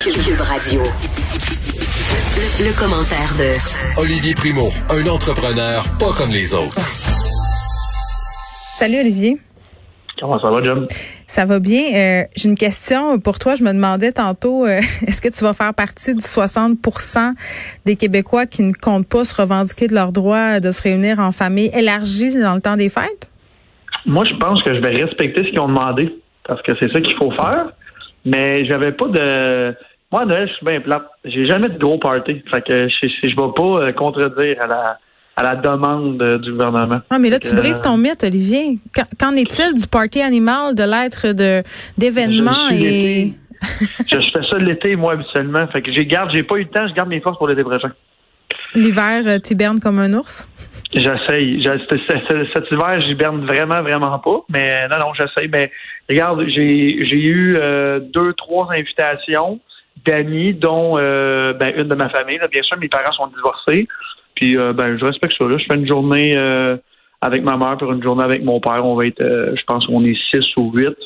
Cube Radio. Le, le commentaire de Olivier Primo, un entrepreneur pas comme les autres. Salut Olivier. Comment ça va, John? Ça va bien. Euh, J'ai une question pour toi. Je me demandais tantôt, euh, est-ce que tu vas faire partie du 60% des Québécois qui ne comptent pas se revendiquer de leur droit de se réunir en famille élargie dans le temps des fêtes? Moi, je pense que je vais respecter ce qu'ils ont demandé parce que c'est ça qu'il faut faire. Mais j'avais pas de. Moi, à Noël, je suis bien plate. J'ai jamais de gros party. Fait que je ne vais pas euh, contredire à la à la demande euh, du gouvernement. Ah, mais là, tu brises ton mythe, Olivier. Qu'en- est-il du party animal, de l'être de d'événements et je, je fais ça l'été, moi, habituellement. Fait que j'ai garde, j'ai pas eu le temps, je garde mes forces pour l'été prochain. l'hiver euh, t'hibernes comme un ours? J'essaye. Cet hiver, j'hiberne vraiment, vraiment pas. Mais non, non, j'essaye. Mais regarde, j'ai j'ai eu euh, deux, trois invitations d'amis, dont euh, ben, une de ma famille. là. Bien sûr, mes parents sont divorcés. Puis euh, ben, je respecte ça. Là. Je fais une journée euh, avec ma mère, puis une journée avec mon père. On va être, euh, je pense, on est six ou huit.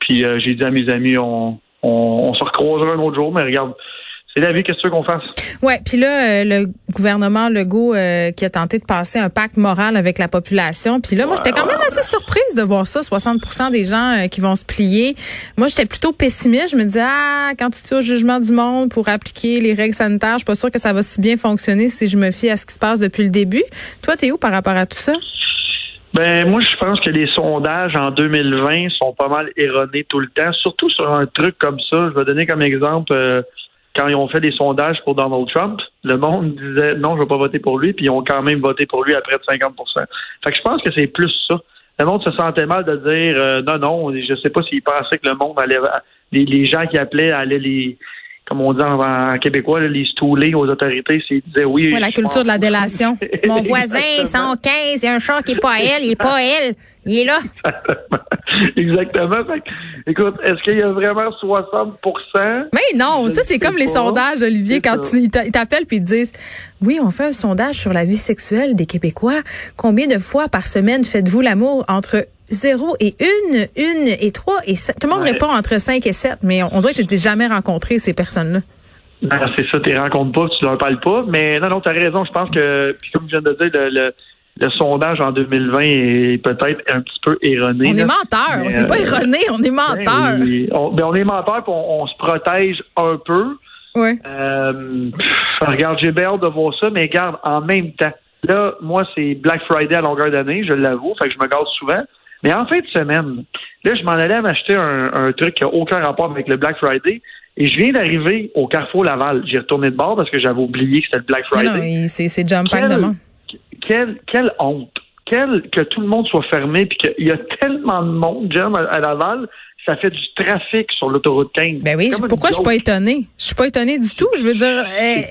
Puis euh, j'ai dit à mes amis, on, on, on se recroisera un autre jour. Mais regarde, c'est la vie. Qu'est-ce que tu veux qu'on fasse? Ouais, puis là, euh, le gouvernement Legault euh, qui a tenté de passer un pacte moral avec la population. Puis là, moi, j'étais quand même assez surprise de voir ça, 60% des gens euh, qui vont se plier. Moi, j'étais plutôt pessimiste. Je me disais, ah, quand tu tiens au jugement du monde pour appliquer les règles sanitaires, je suis pas sûre que ça va si bien fonctionner si je me fie à ce qui se passe depuis le début. Toi, t'es où par rapport à tout ça? Ben moi je pense que les sondages en 2020 sont pas mal erronés tout le temps, surtout sur un truc comme ça. Je vais donner comme exemple euh, quand ils ont fait des sondages pour Donald Trump, le monde disait non, je vais pas voter pour lui, puis ils ont quand même voté pour lui à près de 50 Fait que je pense que c'est plus ça. Le monde se sentait mal de dire euh, non, non, je sais pas s'ils pensaient que le monde allait les, les gens qui appelaient allaient les comme on dit en, en québécois, là, les stouler aux autorités, s'ils disaient oui. Ouais, la culture de la délation. Mon voisin, Exactement. 115, il y a un chat qui est pas à elle, il est pas à elle. Il est là. Exactement. Fait écoute, est-ce qu'il y a vraiment 60 Mais non, ça c'est comme les sondages, Olivier, C'est quand ça. ils t'appellent puis ils te disent Oui, on fait un sondage sur la vie sexuelle des Québécois. Combien de fois par semaine faites-vous l'amour entre 0 et 1, 1 et 3 et 7? Tout le monde Ouais. répond entre 5 et 7, mais on, on dirait que je n'ai jamais rencontré ces personnes-là. Ben, c'est ça, tu les rencontres pas, tu leur parles pas. Mais non, non, tu as raison. Je pense que, puis comme je viens de dire, le, le, le sondage en 2020 est peut-être un petit peu erroné. On là. est menteurs. Mais, C'est pas euh, erroné, on est. Ben, on, ben, on est menteurs, puis on, on se protège un peu. Ouais. Euh, pff, regarde, j'ai bien hâte de voir ça, mais regarde, en même temps, là, moi, c'est Black Friday à longueur d'année, je l'avoue, fait que je me garde souvent. Mais en fin de semaine, là, je m'en allais m'acheter un, un truc qui n'a aucun rapport avec le Black Friday. Et je viens d'arriver au Carrefour Laval. J'ai retourné de bord parce que j'avais oublié que c'était le Black Friday. non, c'est jump pack Quel- de monde. quelle, quelle honte. Quelle, que tout le monde soit fermé, puis qu'il y a tellement de monde, Jim, à, à Laval, ça fait du trafic sur l'autoroute 15. Ben oui, pourquoi je suis pas étonnée? Je suis pas étonnée du tout. Je veux dire, eh,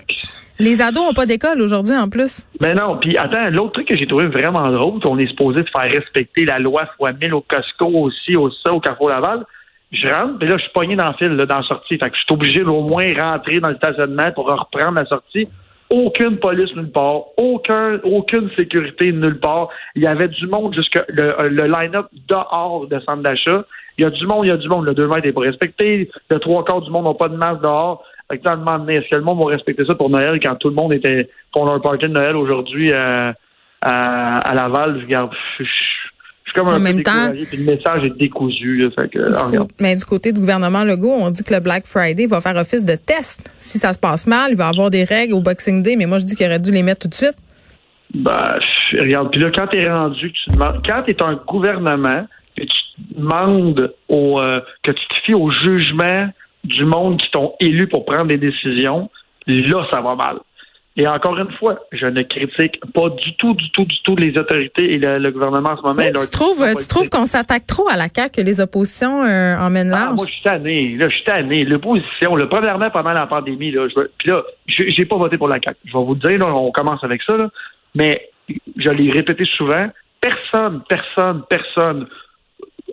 les ados ont pas d'école aujourd'hui en plus. Ben non, puis attends, l'autre truc que j'ai trouvé vraiment drôle, qu'on est supposé de faire respecter la loi fois 1000 au Costco aussi, au ça, au Carrefour Laval. Je rentre, puis là, je suis pogné dans le fil, là, dans la sortie. Fait que je suis obligé d'au moins rentrer dans le stationnement pour reprendre la sortie. Aucune police nulle part, aucun, aucune sécurité nulle part. Il y avait du monde jusque le, le line-up dehors de centre d'achat. Il y a du monde, il y a du monde. Le 2 mètres n'est pas respecté. Le trois quarts du monde n'ont pas de masque dehors. Fait que un est-ce que le monde va respecter ça pour Noël quand tout le monde était font leur party de Noël aujourd'hui à, à, à Laval? Je regarde, je, suis comme un En peu même temps- puis le message est décousu. Là, fait que, Du ah, coup- regarde. mais du côté du gouvernement Legault, on dit que le Black Friday va faire office de test. Si ça se passe mal, il va y avoir des règles au Boxing Day, mais moi je dis qu'il aurait dû les mettre tout de suite. Ben, regarde, puis là, quand tu es rendu, tu demandes, quand tu es un gouvernement, demandes au, euh, que tu te fies au jugement du monde qui t'ont élu pour prendre des décisions, là, ça va mal. Et encore une fois, je ne critique pas du tout, du tout, du tout les autorités et le, le gouvernement en ce moment. Oui, tu trouves, décision tu trouves politique. qu'on s'attaque trop à la CAQ, que les oppositions euh, emmènent Ah, moi, je suis tanné. Là, je suis tanné. L'opposition, là, premièrement, pendant la pandémie, là, je puis là, j'ai j'ai pas voté pour la CAQ. Je vais vous le dire, là, on commence avec ça, là. Mais je l'ai répété souvent, personne, personne, personne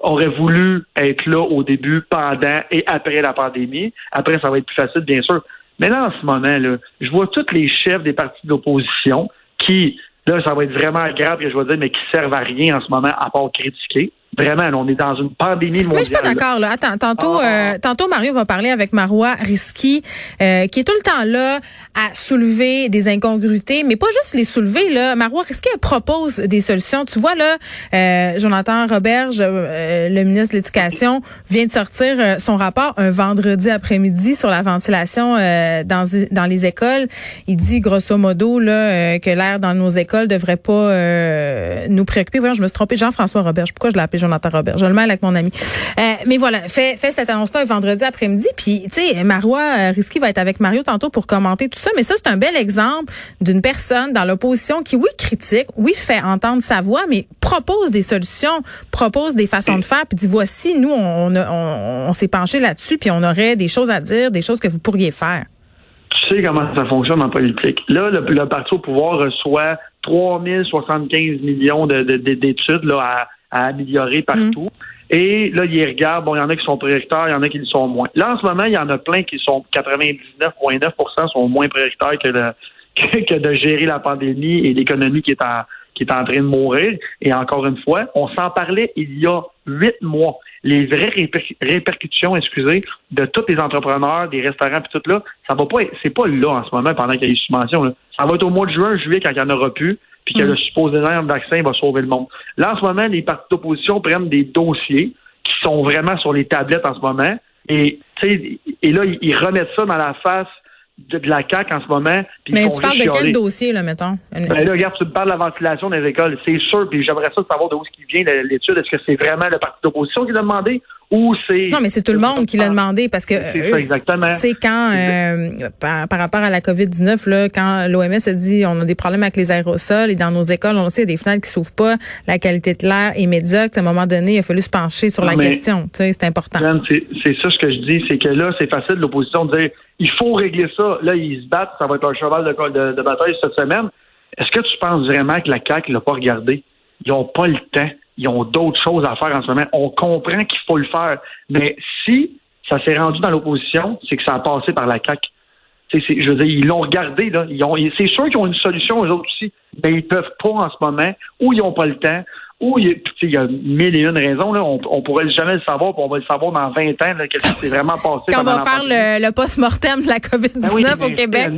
aurait voulu être là au début, pendant et après la pandémie. Après, ça va être plus facile, bien sûr. Mais là, en ce moment, là, je vois tous les chefs des partis d'opposition qui, là, ça va être vraiment grave que je vais dire, mais qui servent à rien en ce moment à part critiquer. Vraiment, on est dans une pandémie mondiale. Mais je suis pas d'accord là. Attends, tantôt, ah. euh, tantôt Mario va parler avec Marois Risky, euh, qui est tout le temps là à soulever des incongruités, mais pas juste les soulever là. Marois Risky propose des solutions. Tu vois là, euh, Jonathan Roberge, euh, le ministre de l'Éducation, vient de sortir euh, son rapport un vendredi après-midi sur la ventilation dans dans les écoles. Il dit grosso modo là que l'air dans nos écoles devrait pas nous préoccuper. Voyons, je me suis trompée. Jean-François Roberge. Pourquoi je l'ai appelé Jonathan Robert. Je le mêle avec mon ami. Euh, mais voilà, fait, cette annonce-là vendredi après-midi. Puis, tu sais, Marois euh, Risky va être avec Mario tantôt pour commenter tout ça. Mais ça, c'est un bel exemple d'une personne dans l'opposition qui, oui, critique, oui, fait entendre sa voix, mais propose des solutions, propose des façons de faire, puis dit, voici, nous, on, s'est penché là-dessus, puis on aurait des choses à dire, des choses que vous pourriez faire tu sais comment ça fonctionne en politique. Là, le, parti au pouvoir reçoit 3075 millions d'études à, à améliorer partout. Mm. Et là, ils regardent, bon, il y en a qui sont prioritaires, il y en a qui le sont moins. Là, en ce moment, il y en a plein qui sont 99,9% sont moins prioritaires que de, que, de gérer la pandémie et l'économie qui est en qui est en train de mourir. Et encore une fois, on s'en parlait il y a huit mois. Les vraies répercussions, excusez, de tous les entrepreneurs, des restaurants et tout là, ça va pas, c'est pas là en ce moment pendant qu'il y a des subventions. Ça va être au mois de juin, juillet quand il n'y en aura plus puis que le supposé vaccin va sauver le monde. Là, en ce moment, les partis d'opposition prennent des dossiers qui sont vraiment sur les tablettes en ce moment. Et, et là, ils remettent ça dans la face de, la CAQ en ce moment. Mais tu parles de quel dossier, là, mettons? Ben là, regarde, tu me parles de la ventilation des écoles. C'est sûr, puis j'aimerais ça savoir d'où ce qui vient l'étude. Est-ce que c'est vraiment le parti d'opposition qui l'a demandé ou c'est... Non, mais c'est tout le monde qui l'a demandé parce que... C'est ça, exactement. Tu sais, quand, euh, par, rapport à la COVID-19, là, quand l'OMS a dit on a des problèmes avec les aérosols et dans nos écoles, on sait, il y a des fenêtres qui s'ouvrent pas, la qualité de l'air est médiocre. À un moment donné, il a fallu se pencher sur la question. Tu sais, c'est important. C'est ça ce que je dis, c'est que là, c'est facile l'opposition de dire il faut régler ça. Là, ils se battent, ça va être un cheval de, de, bataille cette semaine. Est-ce que tu penses vraiment que la CAQ l'a pas regardé? Ils n'ont pas le temps. Ils ont d'autres choses à faire en ce moment. On comprend qu'il faut le faire. Mais si ça s'est rendu dans l'opposition, c'est que ça a passé par la CAQ. je veux dire, ils l'ont regardé, là. c'est sûr qu'ils ont une solution, eux autres aussi, mais ils peuvent pas en ce moment, ou ils n'ont pas le temps, ou il y, a, mille et une raisons. Là. On, on pourrait jamais le savoir, puis on va le savoir dans 20 ans, là, qu'est-ce qui s'est vraiment passé. Quand on va faire le, le post-mortem de la COVID-19 ben au Québec.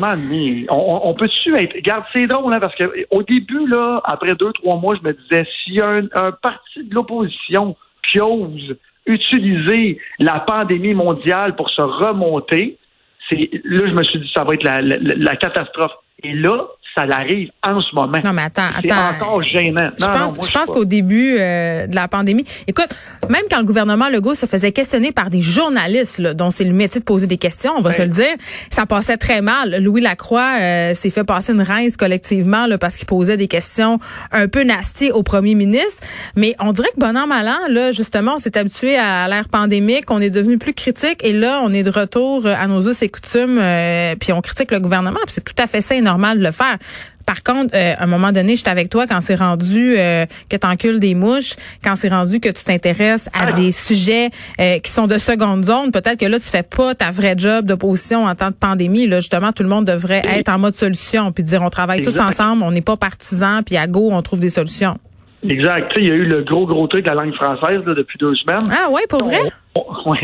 On, on peut-tu être. Regarde, c'est drôle, hein, parce que au début, là, après deux, trois mois, je me disais, s'il y a un, un parti de l'opposition qui ose utiliser la pandémie mondiale pour se remonter, c'est là, je me suis dit, ça va être la, la, la catastrophe. Et là, ça l'arrive en ce moment. Non, mais attends, C'est encore gênant. Je pense, je pense qu'au début euh, de la pandémie, écoute, même quand le gouvernement Legault se faisait questionner par des journalistes, là, dont c'est le métier de poser des questions, on va se le dire, ça passait très mal. Louis Lacroix euh, s'est fait passer une rince collectivement là, parce qu'il posait des questions un peu nasty au premier ministre. Mais on dirait que bon an, mal an, là, justement, on s'est habitué à l'ère pandémique, on est devenu plus critique et là, on est de retour à nos us et coutumes, euh, puis on critique le gouvernement, puis c'est tout à fait sain et normal de le faire. Par contre, euh, à un moment donné, j'étais avec toi quand c'est rendu euh, que tu encules des mouches, quand c'est rendu que tu t'intéresses à des sujets euh, qui sont de seconde zone. Peut-être que là, tu fais pas ta vraie job d'opposition en temps de pandémie. Là, justement, tout le monde devrait être en mode solution, puis dire on travaille tous ensemble, on n'est pas partisans, puis à go, on trouve des solutions. Exact. il y a eu le gros, gros truc de la langue française depuis deux semaines. Ah ouais, pour vrai? On, là,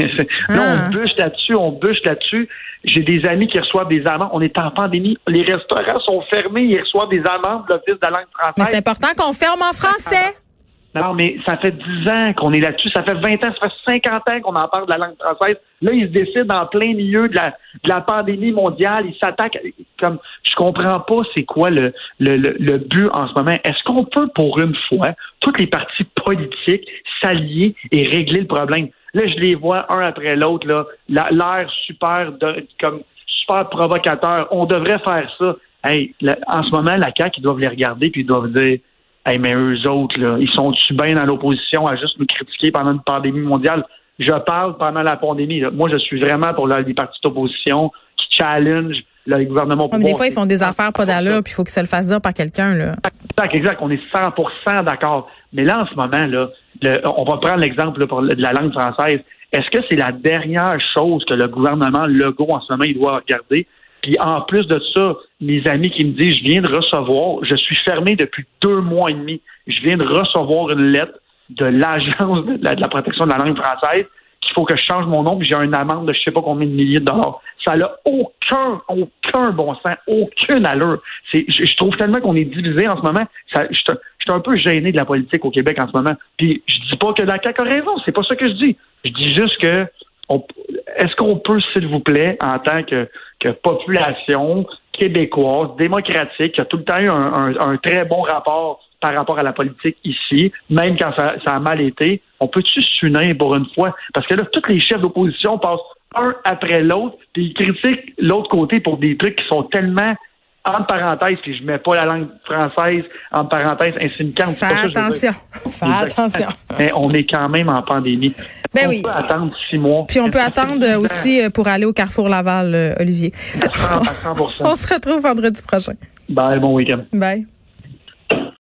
on ah. bûche là-dessus, on bûche là-dessus. J'ai des amis qui reçoivent des amendes. On est en pandémie. Les restaurants sont fermés. Ils reçoivent des amendes de l'Office de la langue française. Mais c'est important qu'on ferme en français. Non, mais ça fait 10 ans qu'on est là-dessus. Ça fait 20 ans, ça fait 50 ans qu'on en parle de la langue française. Là, ils se décident en plein milieu de la, de la pandémie mondiale. Ils s'attaquent comme je comprends pas c'est quoi le, le, le, but en ce moment. Est-ce qu'on peut, pour une fois, toutes les partis politiques s'allier et régler le problème? Là, je les vois un après l'autre, là, l'air super comme super provocateur. On devrait faire ça. Hey, en ce moment, la CAQ, ils doivent les regarder puis ils doivent dire Hey, mais eux autres, là, ils sont-tu bien dans l'opposition à juste nous critiquer pendant une pandémie mondiale? Je parle pendant la pandémie. Moi, je suis vraiment pour les partis d'opposition qui challenge le gouvernement. mais des fois, ils font des affaires pas d'allure, puis il faut que ça le fasse dire par quelqu'un. Là. Exact, exact. On est 100% d'accord. Mais là, en ce moment, là, on va prendre l'exemple de la langue française. Est-ce que c'est la dernière chose que le gouvernement Legault, en ce moment, il doit regarder? Puis en plus de ça, mes amis qui me disent, je viens de recevoir, je suis fermé depuis deux mois et demi, je viens de recevoir une lettre de l'Agence de, la protection de la langue française qu'il faut que je change mon nom, puis j'ai une amende de je sais pas combien de milliers de dollars. Ça n'a aucun, aucun bon sens, aucune allure. C'est, je, trouve tellement qu'on est divisé en ce moment. Ça, je, suis un peu gêné de la politique au Québec en ce moment. Puis je dis pas que la CAQ a raison, c'est pas ça que je dis. Je dis juste que est-ce qu'on peut, s'il vous plaît, en tant que, population québécoise, démocratique, qui a tout le temps eu un très bon rapport par rapport à la politique ici, même quand ça, a mal été, on peut-tu s'unir pour une fois? Parce que là, tous les chefs d'opposition passent un après l'autre, puis ils critiquent l'autre côté pour des trucs qui sont tellement entre parenthèses, puis je mets pas la langue française entre parenthèses insignifiante. Fais attention. Fais attention. Mais on est quand même en pandémie. Ben on oui. peut attendre six mois. Puis on peut attendre aussi euh, pour aller au Carrefour Laval, euh, Olivier. À 100%. on se retrouve vendredi prochain. Bye, bon week-end. Bye.